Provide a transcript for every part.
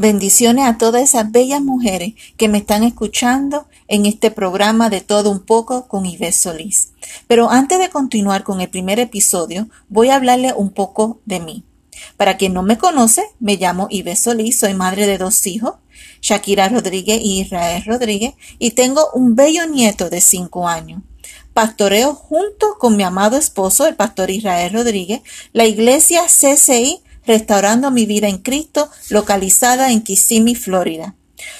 Bendiciones a todas esas bellas mujeres que me están escuchando en este programa de todo un poco con Ives Solís. Pero antes de continuar con el primer episodio, voy a hablarle un poco de mí. Para quien no me conoce, me llamo Ives Solís, soy madre de dos hijos, Shakira Rodríguez y Israel Rodríguez, y tengo un bello nieto de cinco años. Pastoreo junto con mi amado esposo, el pastor Israel Rodríguez, la iglesia CCI Restaurando mi vida en Cristo, localizada en Kissimmee, Florida.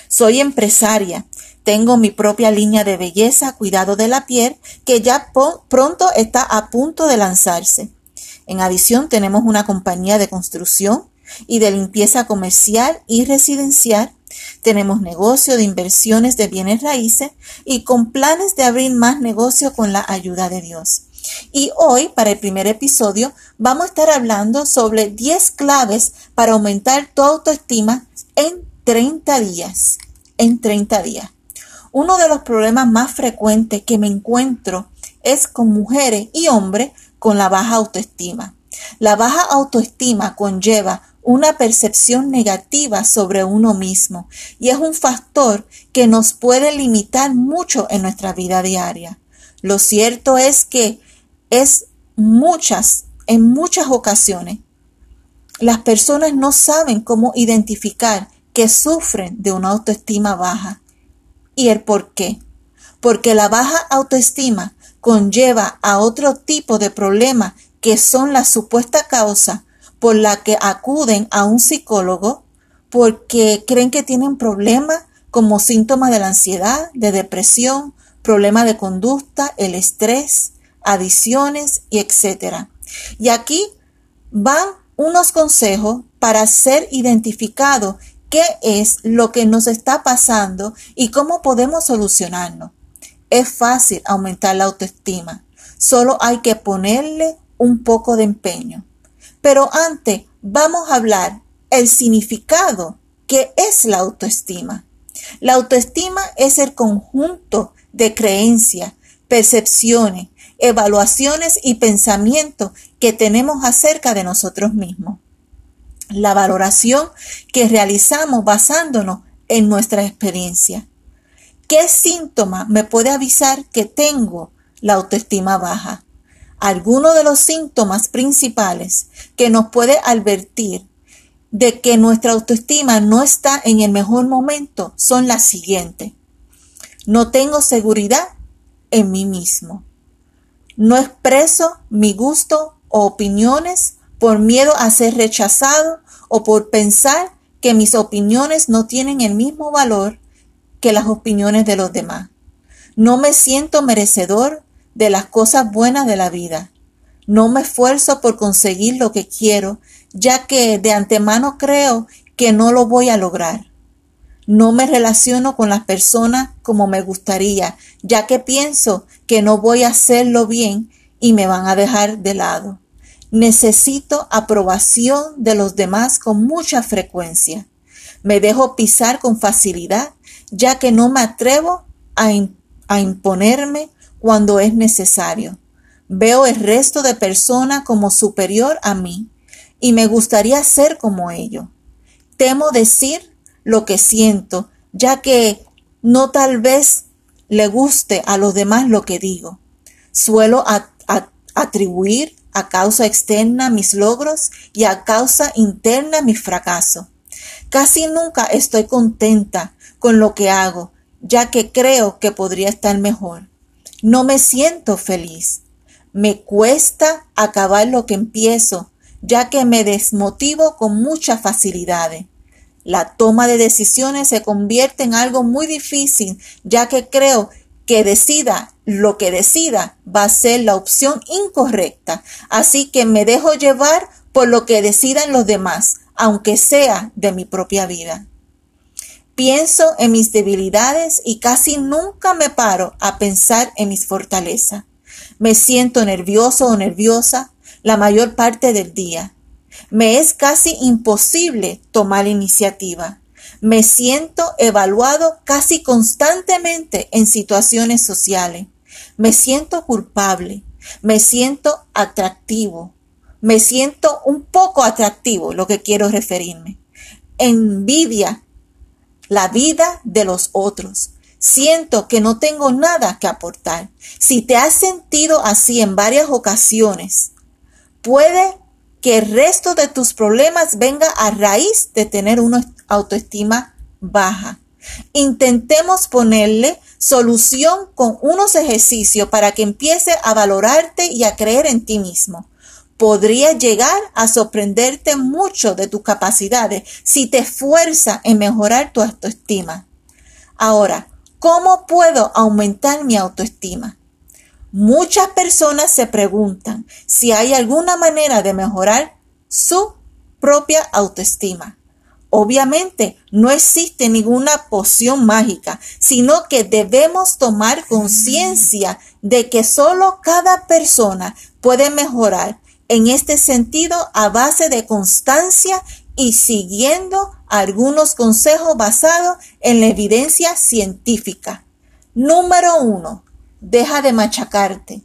Soy empresaria. Tengo mi propia línea de belleza, cuidado de la piel, que ya pronto está a punto de lanzarse. En adición, tenemos una compañía de construcción y de limpieza comercial y residencial. Tenemos negocio de inversiones de bienes raíces y con planes de abrir más negocio con la ayuda de Dios. Y hoy, para el primer episodio, vamos a estar hablando sobre 10 claves para aumentar tu autoestima en 30 días. En 30 días. Uno de los problemas más frecuentes que me encuentro es con mujeres y hombres con la baja autoestima. La baja autoestima conlleva una percepción negativa sobre uno mismo y es un factor que nos puede limitar mucho en nuestra vida diaria. Lo cierto es que es muchas, en muchas ocasiones, las personas no saben cómo identificar que sufren de una autoestima baja y el por qué. Porque la baja autoestima conlleva a otro tipo de problemas que son la supuesta causa por la que acuden a un psicólogo porque creen que tienen problemas como síntomas de la ansiedad, de depresión, problemas de conducta, el estrés, adiciones y etcétera. Y aquí van unos consejos para ser identificado qué es lo que nos está pasando y cómo podemos solucionarlo. Es fácil aumentar la autoestima, solo hay que ponerle un poco de empeño. Pero antes vamos a hablar el significado que es la autoestima. La autoestima es el conjunto de creencias, percepciones, evaluaciones y pensamientos que tenemos acerca de nosotros mismos. La valoración que realizamos basándonos en nuestra experiencia. ¿Qué síntoma me puede avisar que tengo la autoestima baja? Algunos de los síntomas principales que nos puede advertir de que nuestra autoestima no está en el mejor momento son las siguientes. No tengo seguridad en mí mismo. No expreso mi gusto o opiniones por miedo a ser rechazado o por pensar que mis opiniones no tienen el mismo valor que las opiniones de los demás. No me siento merecedor de las cosas buenas de la vida. No me esfuerzo por conseguir lo que quiero, ya que de antemano creo que no lo voy a lograr. No me relaciono con las personas como me gustaría, ya que pienso que no voy a hacerlo bien y me van a dejar de lado. Necesito aprobación de los demás con mucha frecuencia. Me dejo pisar con facilidad, ya que no me atrevo a, a imponerme cuando es necesario. Veo el resto de personas como superior a mí y me gustaría ser como ellos. Temo decir lo que siento, ya que no tal vez le guste a los demás lo que digo. Suelo atribuir a causa externa mis logros y a causa interna mis fracasos. Casi nunca estoy contenta con lo que hago, ya que creo que podría estar mejor. No me siento feliz. Me cuesta acabar lo que empiezo, ya que me desmotivo con muchas facilidades. La toma de decisiones se convierte en algo muy difícil, ya que creo que decida lo que decida va a ser la opción incorrecta. Así que me dejo llevar por lo que decidan los demás, aunque sea de mi propia vida. Pienso en mis debilidades y casi nunca me paro a pensar en mis fortalezas. Me siento nervioso o nerviosa la mayor parte del día. Me es casi imposible tomar iniciativa. Me siento evaluado casi constantemente en situaciones sociales. Me siento culpable. Me siento atractivo. Me siento un poco atractivo, lo que quiero referirme. envidia la vida de los otros. Siento que no tengo nada que aportar. Si te has sentido así en varias ocasiones, puede que el resto de tus problemas venga a raíz de tener una autoestima baja. Intentemos ponerle solución con unos ejercicios para que empiece a valorarte y a creer en ti mismo. Podría llegar a sorprenderte mucho de tus capacidades si te esfuerza en mejorar tu autoestima. Ahora, ¿cómo puedo aumentar mi autoestima? Muchas personas se preguntan si hay alguna manera de mejorar su propia autoestima. Obviamente no existe ninguna poción mágica, sino que debemos tomar conciencia de que solo cada persona puede mejorar en este sentido a base de constancia y siguiendo algunos consejos basados en la evidencia científica. Número uno, deja de machacarte.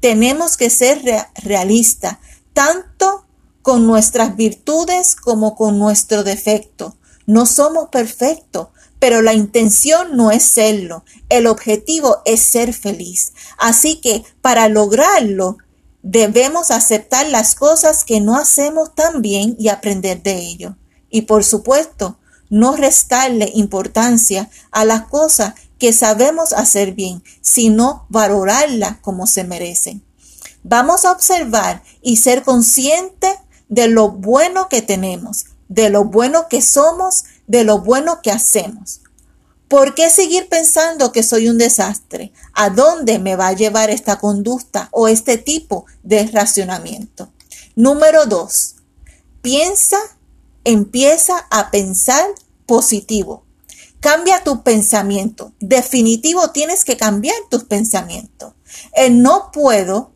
Tenemos que ser realistas, tanto con nuestras virtudes como con nuestro defecto. No somos perfectos, pero la intención no es serlo. El objetivo es ser feliz. Así que para lograrlo, debemos aceptar las cosas que no hacemos tan bien y aprender de ello. Y por supuesto, no restarle importancia a las cosas que sabemos hacer bien, sino valorarlas como se merecen. Vamos a observar y ser conscientes de lo bueno que tenemos, de lo bueno que somos, de lo bueno que hacemos. ¿Por qué seguir pensando que soy un desastre? ¿A dónde me va a llevar esta conducta o este tipo de racionamiento? Número dos, piensa, empieza a pensar positivo. Cambia tu pensamiento. Definitivo tienes que cambiar tus pensamientos. El no puedo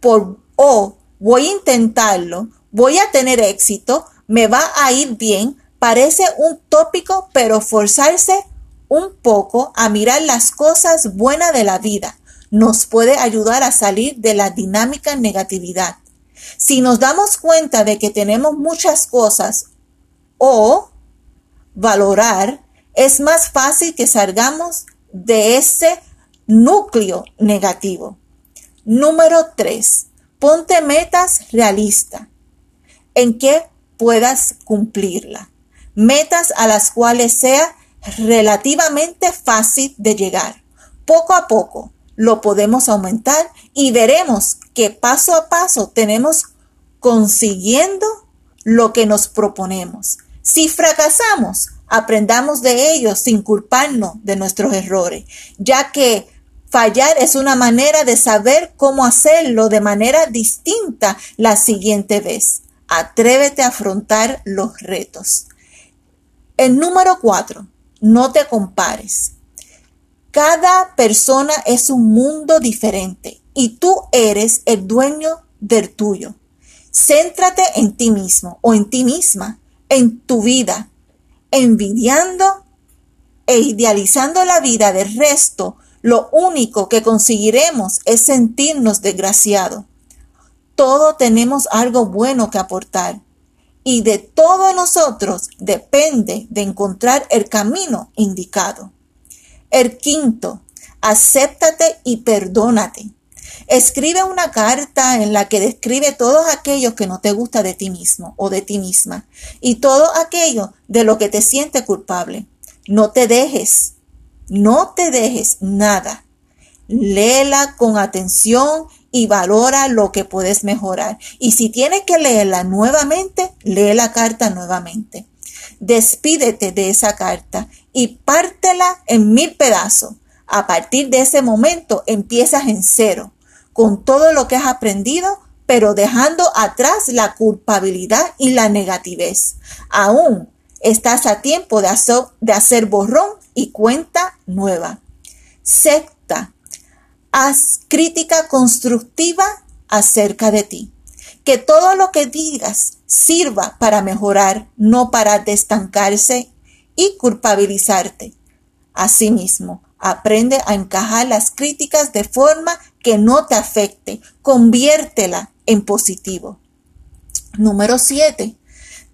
por o voy a intentarlo voy a tener éxito, me va a ir bien, parece un tópico, pero forzarse un poco a mirar las cosas buenas de la vida nos puede ayudar a salir de la dinámica negatividad. Si nos damos cuenta de que tenemos muchas cosas o valorar, es más fácil que salgamos de ese núcleo negativo. Número 3. Ponte metas realistas en que puedas cumplirla. Metas a las cuales sea relativamente fácil de llegar. Poco a poco lo podemos aumentar y veremos que paso a paso tenemos consiguiendo lo que nos proponemos. Si fracasamos, aprendamos de ello sin culparnos de nuestros errores, ya que fallar es una manera de saber cómo hacerlo de manera distinta la siguiente vez. Atrévete a afrontar los retos. El número cuatro, no te compares. Cada persona es un mundo diferente y tú eres el dueño del tuyo. Céntrate en ti mismo o en ti misma, en tu vida, envidiando e idealizando la vida del resto. Lo único que conseguiremos es sentirnos desgraciados. Todos tenemos algo bueno que aportar y de todos nosotros depende de encontrar el camino indicado. El quinto, acéptate y perdónate. Escribe una carta en la que describe todo aquello que no te gusta de ti mismo o de ti misma y todo aquello de lo que te siente culpable. No te dejes, no te dejes nada. Léela con atención y valora lo que puedes mejorar. Y si tienes que leerla nuevamente, lee la carta nuevamente. Despídete de esa carta y pártela en mil pedazos. A partir de ese momento empiezas en cero, con todo lo que has aprendido, pero dejando atrás la culpabilidad y la negativez. Aún estás a tiempo de hacer, borrón y cuenta nueva. Secta, haz crítica constructiva acerca de ti. Que todo lo que digas sirva para mejorar, no para destancarse y culpabilizarte. Asimismo, aprende a encajar las críticas de forma que no te afecte. Conviértela en positivo. Número 7.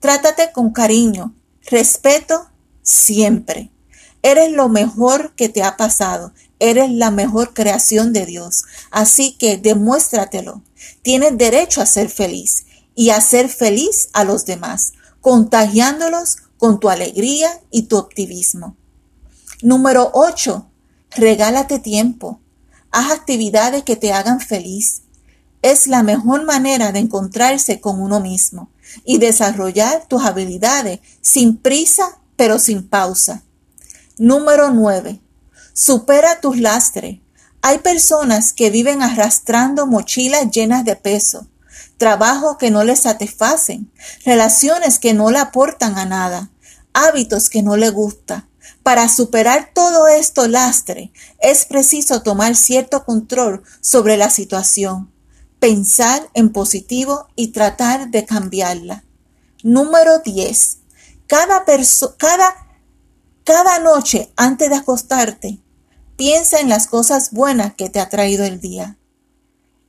Trátate con cariño. respeto siempre. Eres lo mejor que te ha pasado. Eres la mejor creación de Dios. Así que demuéstratelo. Tienes derecho a ser feliz y a ser feliz a los demás, contagiándolos con tu alegría y tu optimismo. Número 8. Regálate tiempo. Haz actividades que te hagan feliz. Es la mejor manera de encontrarse con uno mismo y desarrollar tus habilidades sin prisa pero sin pausa. Número 9. Supera tus lastres. Hay personas que viven arrastrando mochilas llenas de peso, trabajos que no les satisfacen, relaciones que no le aportan a nada, hábitos que no le gustan. Para superar todo esto lastre, es preciso tomar cierto control sobre la situación, pensar en positivo y tratar de cambiarla. Número 10. Cada, cada cada noche antes de acostarte, piensa en las cosas buenas que te ha traído el día.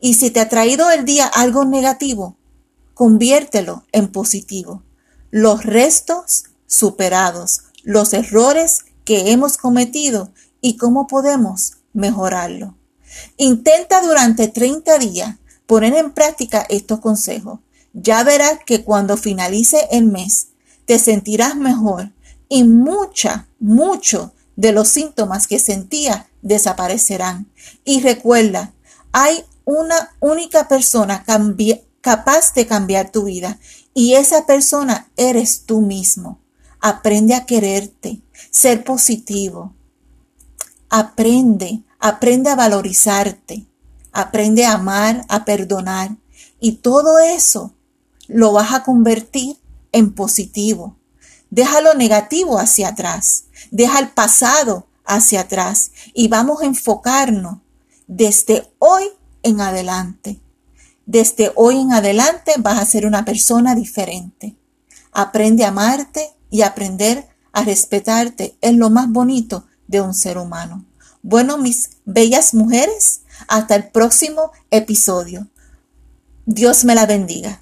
Y si te ha traído el día algo negativo, conviértelo en positivo. Los restos superados, los errores que hemos cometido y cómo podemos mejorarlo. Intenta durante 30 días poner en práctica estos consejos. Ya verás que cuando finalice el mes te sentirás mejor y mucha, mucho de los síntomas que sentía desaparecerán. Y recuerda, hay una única persona capaz de cambiar tu vida y esa persona eres tú mismo. Aprende a quererte, ser positivo. Aprende, aprende a valorizarte, aprende a amar, a perdonar y todo eso lo vas a convertir en positivo Deja lo negativo hacia atrás, deja el pasado hacia atrás y vamos a enfocarnos desde hoy en adelante. Desde hoy en adelante vas a ser una persona diferente. Aprende a amarte y aprender a respetarte es lo más bonito de un ser humano. Bueno, mis bellas mujeres, hasta el próximo episodio. Dios me la bendiga.